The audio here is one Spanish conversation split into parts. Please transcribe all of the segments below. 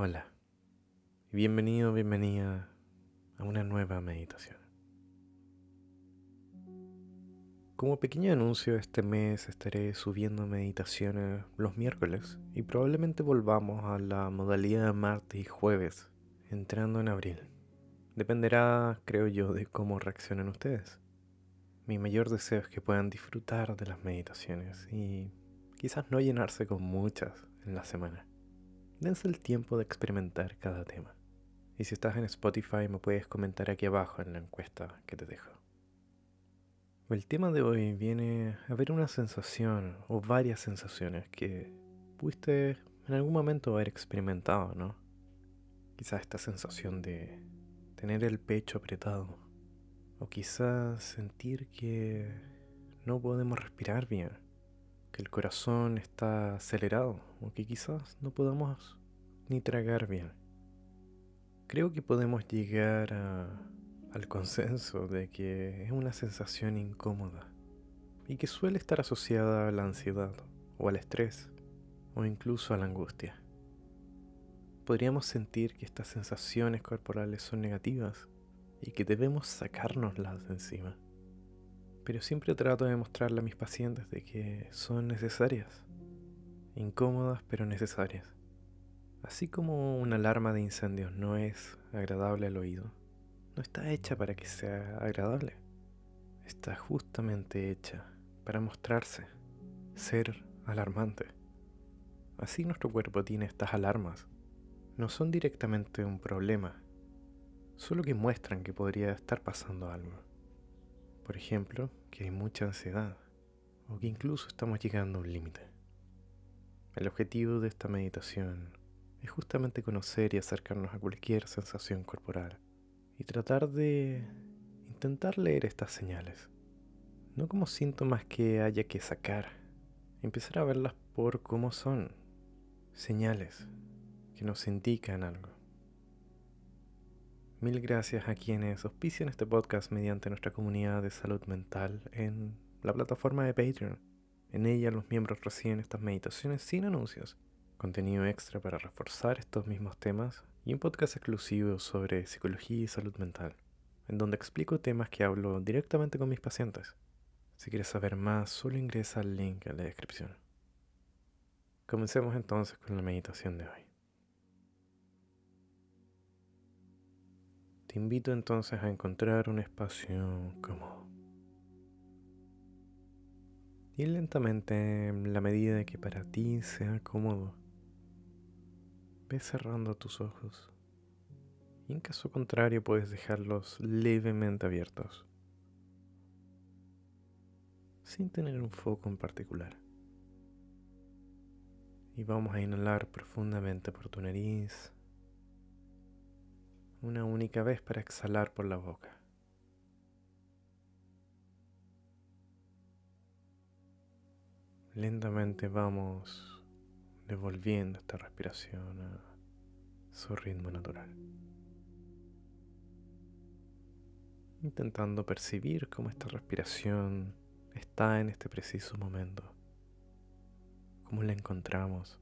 Hola bienvenido, bienvenida a una nueva meditación. Como pequeño anuncio, este mes estaré subiendo meditaciones los miércoles y probablemente volvamos a la modalidad de martes y jueves, entrando en abril. Dependerá, creo yo, de cómo reaccionen ustedes. Mi mayor deseo es que puedan disfrutar de las meditaciones y quizás no llenarse con muchas en la semana. Dense el tiempo de experimentar cada tema. Y si estás en Spotify me puedes comentar aquí abajo en la encuesta que te dejo. El tema de hoy viene a ver una sensación o varias sensaciones que pudiste en algún momento haber experimentado, ¿no? Quizás esta sensación de tener el pecho apretado o quizás sentir que no podemos respirar bien el corazón está acelerado o que quizás no podamos ni tragar bien. Creo que podemos llegar al consenso de que es una sensación incómoda y que suele estar asociada a la ansiedad o al estrés o incluso a la angustia. Podríamos sentir que estas sensaciones corporales son negativas y que debemos sacárnoslas de encima pero siempre trato de mostrarle a mis pacientes de que son necesarias, incómodas pero necesarias. Así como una alarma de incendios no es agradable al oído, no está hecha para que sea agradable. Está justamente hecha para mostrarse, ser alarmante. Así nuestro cuerpo tiene estas alarmas. No son directamente un problema, solo que muestran que podría estar pasando algo. Por ejemplo, que hay mucha ansiedad o que incluso estamos llegando a un límite. El objetivo de esta meditación es justamente conocer y acercarnos a cualquier sensación corporal y tratar de intentar leer estas señales, no como síntomas que haya que sacar, empezar a verlas por cómo son, señales que nos indican algo. Mil gracias a quienes auspician este podcast mediante nuestra comunidad de salud mental en la plataforma de Patreon. En ella los miembros reciben estas meditaciones sin anuncios, contenido extra para reforzar estos mismos temas y un podcast exclusivo sobre psicología y salud mental, en donde explico temas que hablo directamente con mis pacientes. Si quieres saber más, solo ingresa al link en la descripción. Comencemos entonces con la meditación de hoy. Te invito entonces a encontrar un espacio cómodo. Y lentamente, en la medida que para ti sea cómodo, ve cerrando tus ojos. Y en caso contrario puedes dejarlos levemente abiertos, sin tener un foco en particular. Y vamos a inhalar profundamente por tu nariz una única vez para exhalar por la boca. Lentamente vamos devolviendo esta respiración a su ritmo natural. Intentando percibir cómo esta respiración está en este preciso momento, cómo la encontramos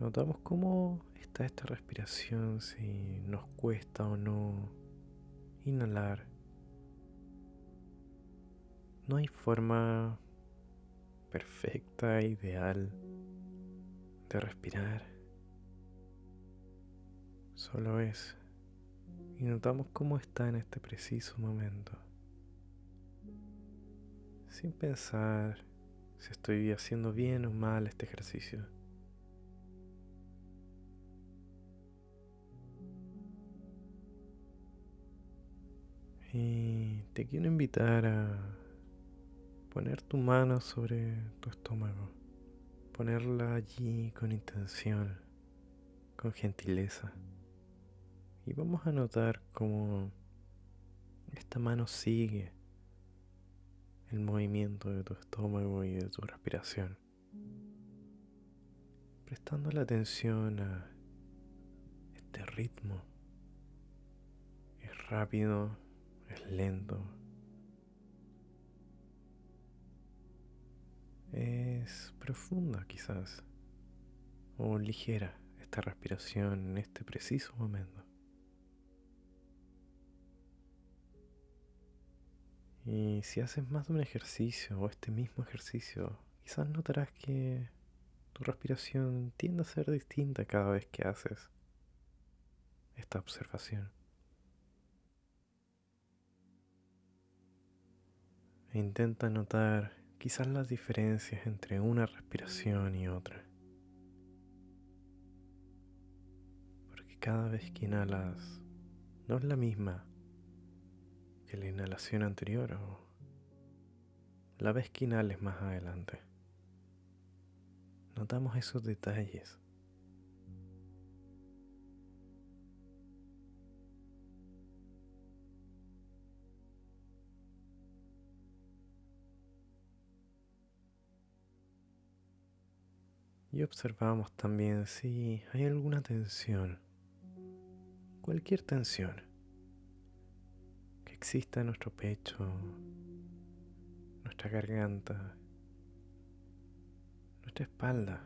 Notamos cómo está esta respiración, si nos cuesta o no inhalar. No hay forma perfecta, ideal de respirar. Solo es. Y notamos cómo está en este preciso momento. Sin pensar si estoy haciendo bien o mal este ejercicio. Y te quiero invitar a poner tu mano sobre tu estómago, ponerla allí con intención, con gentileza. Y vamos a notar cómo esta mano sigue el movimiento de tu estómago y de tu respiración, prestando la atención a este ritmo. Es rápido, es lento. Es profunda quizás, o ligera esta respiración en este preciso momento. Y si haces más de un ejercicio o este mismo ejercicio, quizás notarás que tu respiración tiende a ser distinta cada vez que haces esta observación. Intenta notar quizás las diferencias entre una respiración y otra. Porque cada vez que inhalas no es la misma que la inhalación anterior o la vez que inhales más adelante. Notamos esos detalles. Y observamos también si hay alguna tensión, cualquier tensión que exista en nuestro pecho, nuestra garganta, nuestra espalda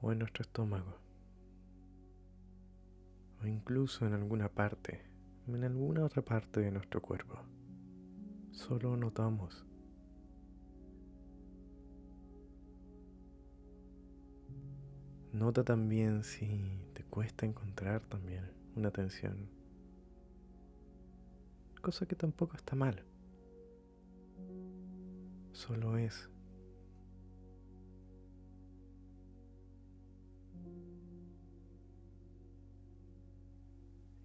o en nuestro estómago o incluso en alguna parte, en alguna otra parte de nuestro cuerpo. Solo notamos Nota también si te cuesta encontrar también una atención. Cosa que tampoco está mal. Solo es.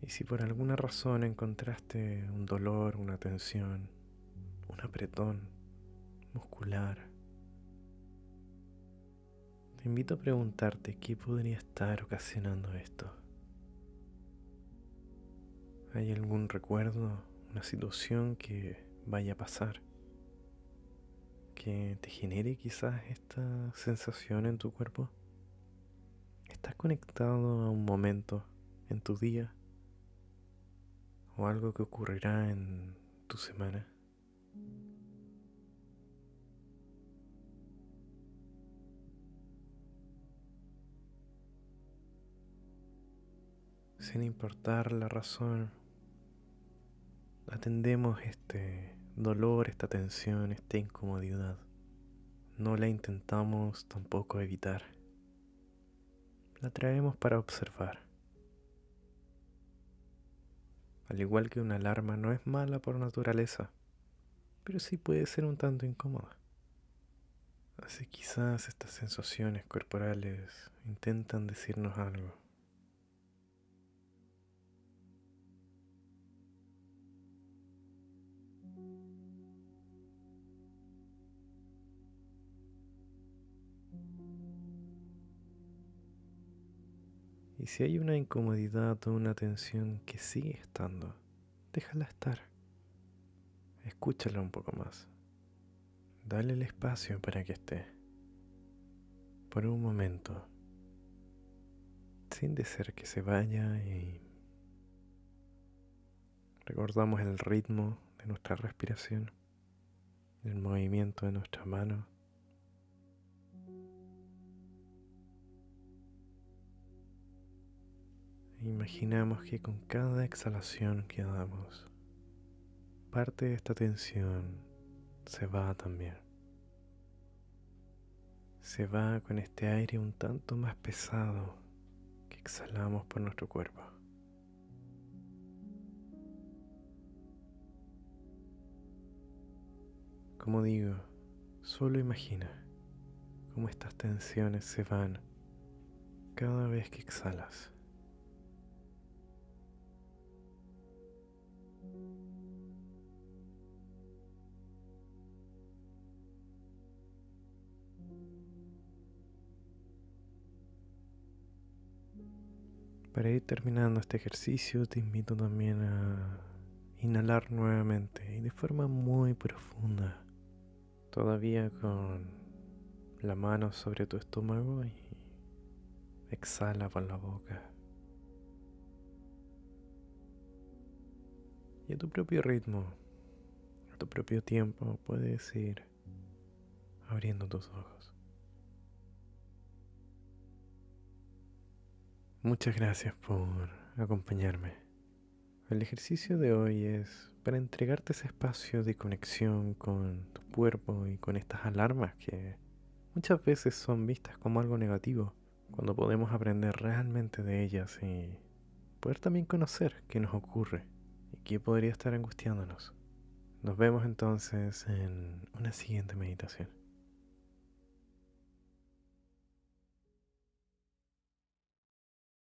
Y si por alguna razón encontraste un dolor, una tensión, un apretón muscular, te invito a preguntarte qué podría estar ocasionando esto. ¿Hay algún recuerdo, una situación que vaya a pasar? que te genere quizás esta sensación en tu cuerpo? ¿Estás conectado a un momento en tu día o algo que ocurrirá en tu semana? Sin importar la razón, atendemos este dolor, esta tensión, esta incomodidad. No la intentamos tampoco evitar. La traemos para observar. Al igual que una alarma no es mala por naturaleza, pero sí puede ser un tanto incómoda. Así quizás estas sensaciones corporales intentan decirnos algo. Y si hay una incomodidad o una tensión que sigue estando, déjala estar. Escúchala un poco más. Dale el espacio para que esté. Por un momento. Sin desear que se vaya y recordamos el ritmo de nuestra respiración, el movimiento de nuestras manos Imaginamos que con cada exhalación que damos, parte de esta tensión se va también. Se va con este aire un tanto más pesado que exhalamos por nuestro cuerpo. Como digo, solo imagina cómo estas tensiones se van cada vez que exhalas. Para ir terminando este ejercicio te invito también a inhalar nuevamente y de forma muy profunda, todavía con la mano sobre tu estómago y exhala por la boca. Y a tu propio ritmo, a tu propio tiempo puedes ir abriendo tus ojos. Muchas gracias por acompañarme. El ejercicio de hoy es para entregarte ese espacio de conexión con tu cuerpo y con estas alarmas que muchas veces son vistas como algo negativo, cuando podemos aprender realmente de ellas y poder también conocer qué nos ocurre qué podría estar angustiándonos. Nos vemos entonces en una siguiente meditación.